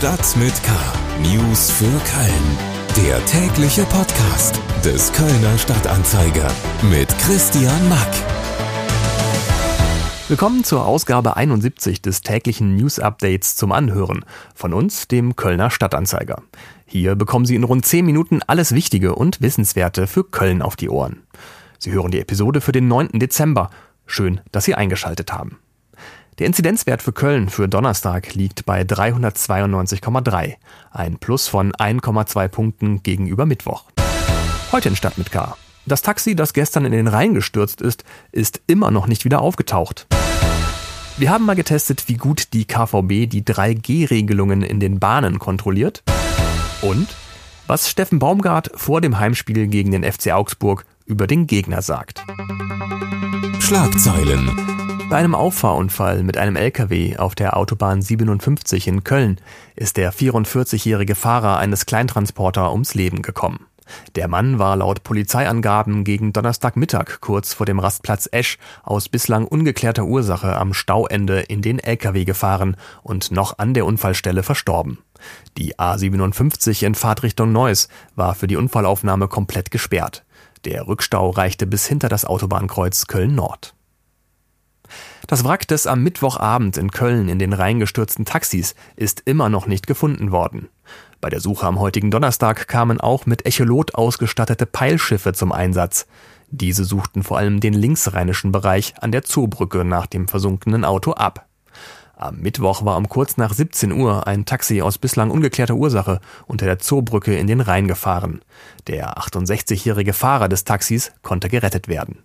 Stadt mit K. News für Köln. Der tägliche Podcast des Kölner Stadtanzeiger mit Christian Mack. Willkommen zur Ausgabe 71 des täglichen News Updates zum Anhören von uns, dem Kölner Stadtanzeiger. Hier bekommen Sie in rund 10 Minuten alles Wichtige und Wissenswerte für Köln auf die Ohren. Sie hören die Episode für den 9. Dezember. Schön, dass Sie eingeschaltet haben. Der Inzidenzwert für Köln für Donnerstag liegt bei 392,3, ein Plus von 1,2 Punkten gegenüber Mittwoch. Heute in Stadt mit K. Das Taxi, das gestern in den Rhein gestürzt ist, ist immer noch nicht wieder aufgetaucht. Wir haben mal getestet, wie gut die KVB die 3G-Regelungen in den Bahnen kontrolliert. Und was Steffen Baumgart vor dem Heimspiel gegen den FC Augsburg über den Gegner sagt. Schlagzeilen. Bei einem Auffahrunfall mit einem LKW auf der Autobahn 57 in Köln ist der 44-jährige Fahrer eines Kleintransporter ums Leben gekommen. Der Mann war laut Polizeiangaben gegen Donnerstagmittag kurz vor dem Rastplatz Esch aus bislang ungeklärter Ursache am Stauende in den LKW gefahren und noch an der Unfallstelle verstorben. Die A57 in Fahrtrichtung Neuss war für die Unfallaufnahme komplett gesperrt. Der Rückstau reichte bis hinter das Autobahnkreuz Köln Nord. Das Wrack des am Mittwochabend in Köln in den Rhein gestürzten Taxis ist immer noch nicht gefunden worden. Bei der Suche am heutigen Donnerstag kamen auch mit Echolot ausgestattete Peilschiffe zum Einsatz. Diese suchten vor allem den linksrheinischen Bereich an der Zoobrücke nach dem versunkenen Auto ab. Am Mittwoch war um kurz nach 17 Uhr ein Taxi aus bislang ungeklärter Ursache unter der Zoobrücke in den Rhein gefahren. Der 68-jährige Fahrer des Taxis konnte gerettet werden.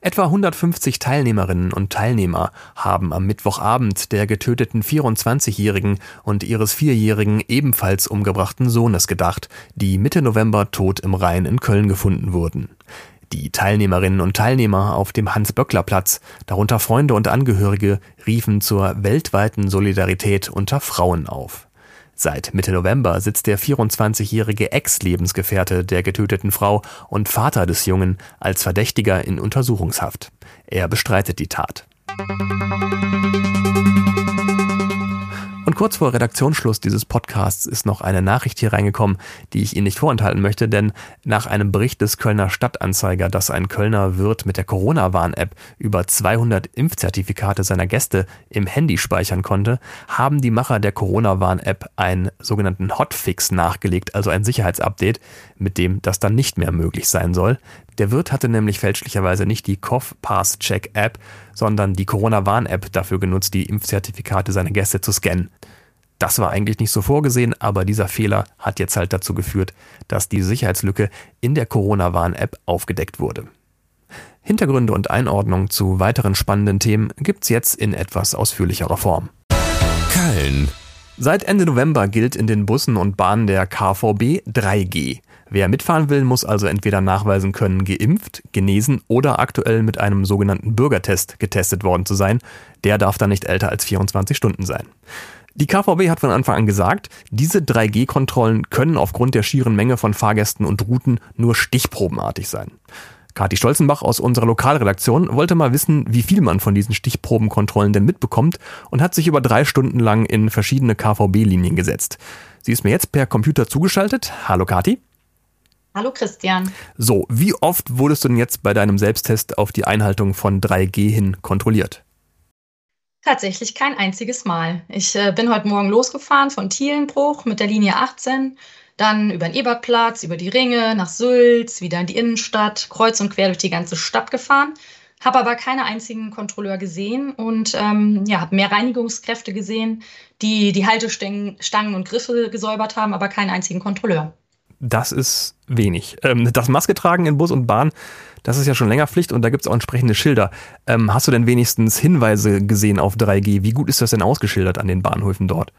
Etwa 150 Teilnehmerinnen und Teilnehmer haben am Mittwochabend der getöteten 24-jährigen und ihres vierjährigen ebenfalls umgebrachten Sohnes gedacht, die Mitte November tot im Rhein in Köln gefunden wurden. Die Teilnehmerinnen und Teilnehmer auf dem Hans-Böckler-Platz, darunter Freunde und Angehörige, riefen zur weltweiten Solidarität unter Frauen auf. Seit Mitte November sitzt der 24-jährige Ex-Lebensgefährte der getöteten Frau und Vater des Jungen als Verdächtiger in Untersuchungshaft. Er bestreitet die Tat. Und kurz vor Redaktionsschluss dieses Podcasts ist noch eine Nachricht hier reingekommen, die ich Ihnen nicht vorenthalten möchte, denn nach einem Bericht des Kölner Stadtanzeiger, dass ein Kölner Wirt mit der Corona-Warn-App über 200 Impfzertifikate seiner Gäste im Handy speichern konnte, haben die Macher der Corona-Warn-App einen sogenannten Hotfix nachgelegt, also ein Sicherheitsupdate, mit dem das dann nicht mehr möglich sein soll. Der Wirt hatte nämlich fälschlicherweise nicht die Cough Pass Check App, sondern die Corona-Warn-App dafür genutzt, die Impfzertifikate seiner Gäste zu scannen. Das war eigentlich nicht so vorgesehen, aber dieser Fehler hat jetzt halt dazu geführt, dass die Sicherheitslücke in der Corona-Warn-App aufgedeckt wurde. Hintergründe und Einordnung zu weiteren spannenden Themen gibt's jetzt in etwas ausführlicherer Form. Köln. Seit Ende November gilt in den Bussen und Bahnen der KVB 3G. Wer mitfahren will, muss also entweder nachweisen können, geimpft, genesen oder aktuell mit einem sogenannten Bürgertest getestet worden zu sein. Der darf dann nicht älter als 24 Stunden sein. Die KVB hat von Anfang an gesagt, diese 3G-Kontrollen können aufgrund der schieren Menge von Fahrgästen und Routen nur stichprobenartig sein. Kathi Stolzenbach aus unserer Lokalredaktion wollte mal wissen, wie viel man von diesen Stichprobenkontrollen denn mitbekommt und hat sich über drei Stunden lang in verschiedene KVB-Linien gesetzt. Sie ist mir jetzt per Computer zugeschaltet. Hallo Kathi. Hallo Christian. So, wie oft wurdest du denn jetzt bei deinem Selbsttest auf die Einhaltung von 3G hin kontrolliert? Tatsächlich kein einziges Mal. Ich äh, bin heute Morgen losgefahren von Thielenbruch mit der Linie 18, dann über den Ebertplatz, über die Ringe, nach Sülz, wieder in die Innenstadt, kreuz und quer durch die ganze Stadt gefahren, habe aber keine einzigen Kontrolleur gesehen und ähm, ja, habe mehr Reinigungskräfte gesehen, die die Haltestangen und Griffe gesäubert haben, aber keinen einzigen Kontrolleur das ist wenig. Ähm, das Maske tragen in Bus und Bahn, das ist ja schon länger Pflicht und da gibt es auch entsprechende Schilder. Ähm, hast du denn wenigstens Hinweise gesehen auf 3G? Wie gut ist das denn ausgeschildert an den Bahnhöfen dort?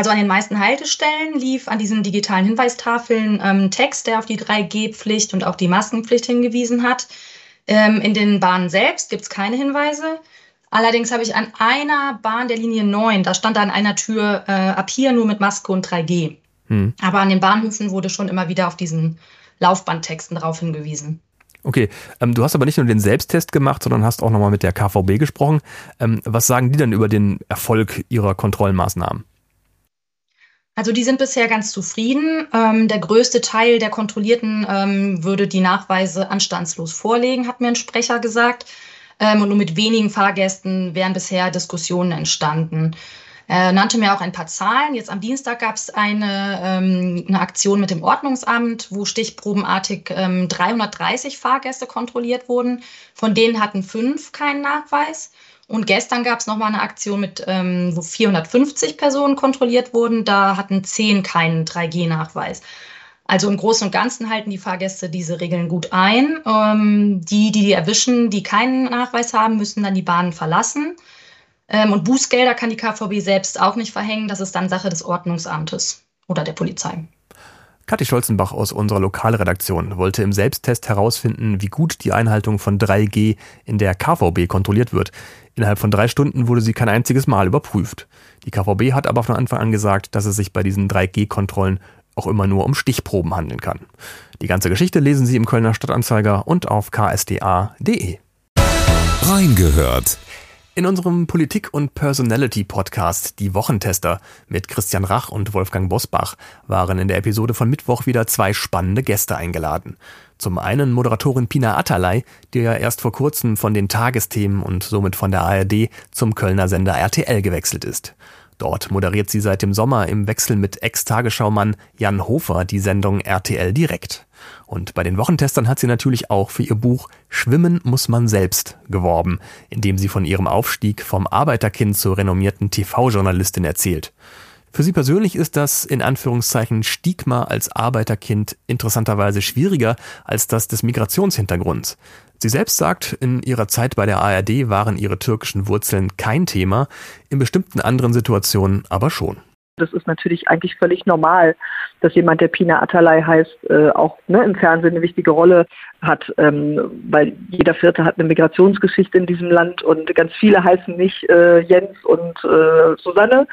Also an den meisten Haltestellen lief an diesen digitalen Hinweistafeln ähm, Text, der auf die 3G-Pflicht und auch die Maskenpflicht hingewiesen hat. Ähm, in den Bahnen selbst gibt es keine Hinweise. Allerdings habe ich an einer Bahn der Linie 9, da stand an einer Tür äh, ab hier nur mit Maske und 3G. Hm. Aber an den Bahnhöfen wurde schon immer wieder auf diesen Laufbandtexten darauf hingewiesen. Okay, ähm, du hast aber nicht nur den Selbsttest gemacht, sondern hast auch nochmal mit der KVB gesprochen. Ähm, was sagen die denn über den Erfolg ihrer Kontrollmaßnahmen? Also die sind bisher ganz zufrieden. Ähm, der größte Teil der Kontrollierten ähm, würde die Nachweise anstandslos vorlegen, hat mir ein Sprecher gesagt. Ähm, und nur mit wenigen Fahrgästen wären bisher Diskussionen entstanden. Er nannte mir auch ein paar Zahlen. Jetzt am Dienstag gab es eine, ähm, eine Aktion mit dem Ordnungsamt, wo stichprobenartig ähm, 330 Fahrgäste kontrolliert wurden. Von denen hatten fünf keinen Nachweis. Und gestern gab es nochmal eine Aktion, mit, ähm, wo 450 Personen kontrolliert wurden. Da hatten zehn keinen 3G-Nachweis. Also im Großen und Ganzen halten die Fahrgäste diese Regeln gut ein. Ähm, die, die die erwischen, die keinen Nachweis haben, müssen dann die Bahnen verlassen. Ähm, und Bußgelder kann die KVB selbst auch nicht verhängen. Das ist dann Sache des Ordnungsamtes oder der Polizei. Kathi Scholzenbach aus unserer Lokalredaktion wollte im Selbsttest herausfinden, wie gut die Einhaltung von 3G in der KVB kontrolliert wird. Innerhalb von drei Stunden wurde sie kein einziges Mal überprüft. Die KVB hat aber von Anfang an gesagt, dass es sich bei diesen 3G-Kontrollen auch immer nur um Stichproben handeln kann. Die ganze Geschichte lesen Sie im Kölner Stadtanzeiger und auf ksda.de. Reingehört in unserem Politik- und Personality-Podcast Die Wochentester mit Christian Rach und Wolfgang Bosbach waren in der Episode von Mittwoch wieder zwei spannende Gäste eingeladen. Zum einen Moderatorin Pina Atalay, die ja erst vor kurzem von den Tagesthemen und somit von der ARD zum Kölner Sender RTL gewechselt ist. Dort moderiert sie seit dem Sommer im Wechsel mit Ex-Tagesschaumann Jan Hofer die Sendung RTL Direkt. Und bei den Wochentestern hat sie natürlich auch für ihr Buch Schwimmen muss man selbst geworben, indem sie von ihrem Aufstieg vom Arbeiterkind zur renommierten TV-Journalistin erzählt. Für sie persönlich ist das in Anführungszeichen Stigma als Arbeiterkind interessanterweise schwieriger als das des Migrationshintergrunds. Sie selbst sagt, in ihrer Zeit bei der ARD waren ihre türkischen Wurzeln kein Thema, in bestimmten anderen Situationen aber schon. Das ist natürlich eigentlich völlig normal, dass jemand, der Pina Atalay heißt, äh, auch ne, im Fernsehen eine wichtige Rolle hat, ähm, weil jeder Vierte hat eine Migrationsgeschichte in diesem Land und ganz viele heißen nicht äh, Jens und äh, Susanne.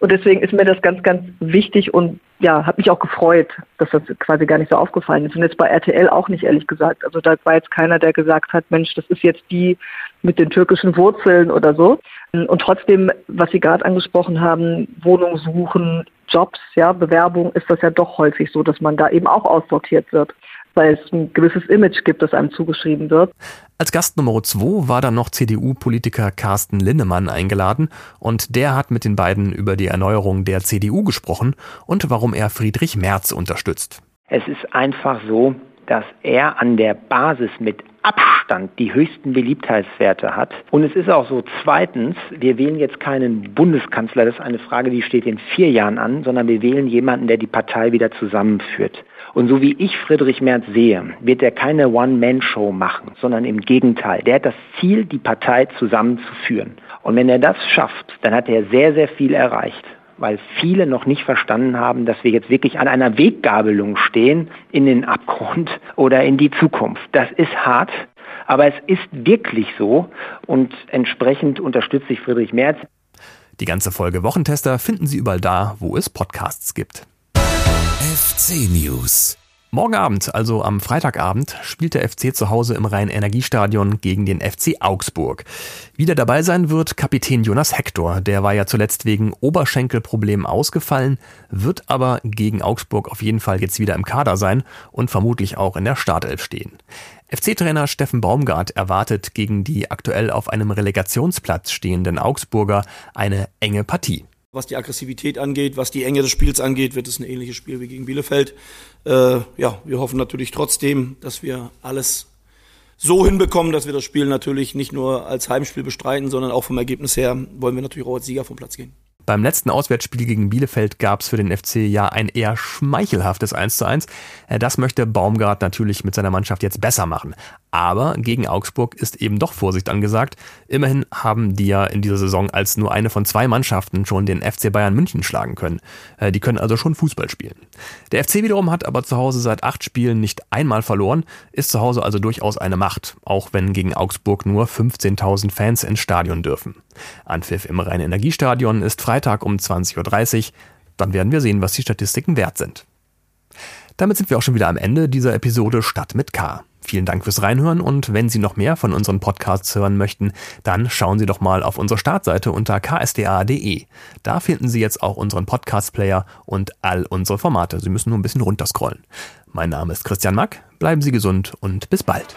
Und deswegen ist mir das ganz, ganz wichtig und ja, hat mich auch gefreut, dass das quasi gar nicht so aufgefallen ist. Und jetzt bei RTL auch nicht, ehrlich gesagt. Also da war jetzt keiner, der gesagt hat, Mensch, das ist jetzt die mit den türkischen Wurzeln oder so. Und trotzdem, was Sie gerade angesprochen haben, Wohnung suchen, Jobs, ja, Bewerbung, ist das ja doch häufig so, dass man da eben auch aussortiert wird weil es ein gewisses Image gibt, das einem zugeschrieben wird. Als Gast Nummer zwei war dann noch CDU-Politiker Carsten Linnemann eingeladen und der hat mit den beiden über die Erneuerung der CDU gesprochen und warum er Friedrich Merz unterstützt. Es ist einfach so, dass er an der Basis mit Abstand die höchsten Beliebtheitswerte hat. Und es ist auch so, zweitens, wir wählen jetzt keinen Bundeskanzler, das ist eine Frage, die steht in vier Jahren an, sondern wir wählen jemanden, der die Partei wieder zusammenführt. Und so wie ich Friedrich Merz sehe, wird er keine One-Man-Show machen, sondern im Gegenteil. Der hat das Ziel, die Partei zusammenzuführen. Und wenn er das schafft, dann hat er sehr, sehr viel erreicht weil viele noch nicht verstanden haben, dass wir jetzt wirklich an einer Weggabelung stehen in den Abgrund oder in die Zukunft. Das ist hart, aber es ist wirklich so und entsprechend unterstütze ich Friedrich Merz. Die ganze Folge Wochentester finden Sie überall da, wo es Podcasts gibt. FC News. Morgen Abend, also am Freitagabend, spielt der FC zu Hause im Rhein-Energiestadion gegen den FC Augsburg. Wieder dabei sein wird Kapitän Jonas Hector. Der war ja zuletzt wegen Oberschenkelproblemen ausgefallen, wird aber gegen Augsburg auf jeden Fall jetzt wieder im Kader sein und vermutlich auch in der Startelf stehen. FC-Trainer Steffen Baumgart erwartet gegen die aktuell auf einem Relegationsplatz stehenden Augsburger eine enge Partie. Was die Aggressivität angeht, was die Enge des Spiels angeht, wird es ein ähnliches Spiel wie gegen Bielefeld. Äh, ja, wir hoffen natürlich trotzdem, dass wir alles so hinbekommen, dass wir das Spiel natürlich nicht nur als Heimspiel bestreiten, sondern auch vom Ergebnis her wollen wir natürlich auch als Sieger vom Platz gehen. Beim letzten Auswärtsspiel gegen Bielefeld gab es für den FC ja ein eher schmeichelhaftes 1 zu 1. Äh, das möchte Baumgart natürlich mit seiner Mannschaft jetzt besser machen. Aber gegen Augsburg ist eben doch Vorsicht angesagt. Immerhin haben die ja in dieser Saison als nur eine von zwei Mannschaften schon den FC Bayern München schlagen können. Äh, die können also schon Fußball spielen. Der FC wiederum hat aber zu Hause seit acht Spielen nicht einmal verloren, ist zu Hause also durchaus eine Macht, auch wenn gegen Augsburg nur 15.000 Fans ins Stadion dürfen. Anpfiff im Rhein-Energiestadion ist Freitag um 20.30 Uhr. Dann werden wir sehen, was die Statistiken wert sind. Damit sind wir auch schon wieder am Ende dieser Episode Stadt mit K. Vielen Dank fürs Reinhören und wenn Sie noch mehr von unseren Podcasts hören möchten, dann schauen Sie doch mal auf unsere Startseite unter ksda.de. Da finden Sie jetzt auch unseren Podcast-Player und all unsere Formate. Sie müssen nur ein bisschen runterscrollen. Mein Name ist Christian Mack, bleiben Sie gesund und bis bald.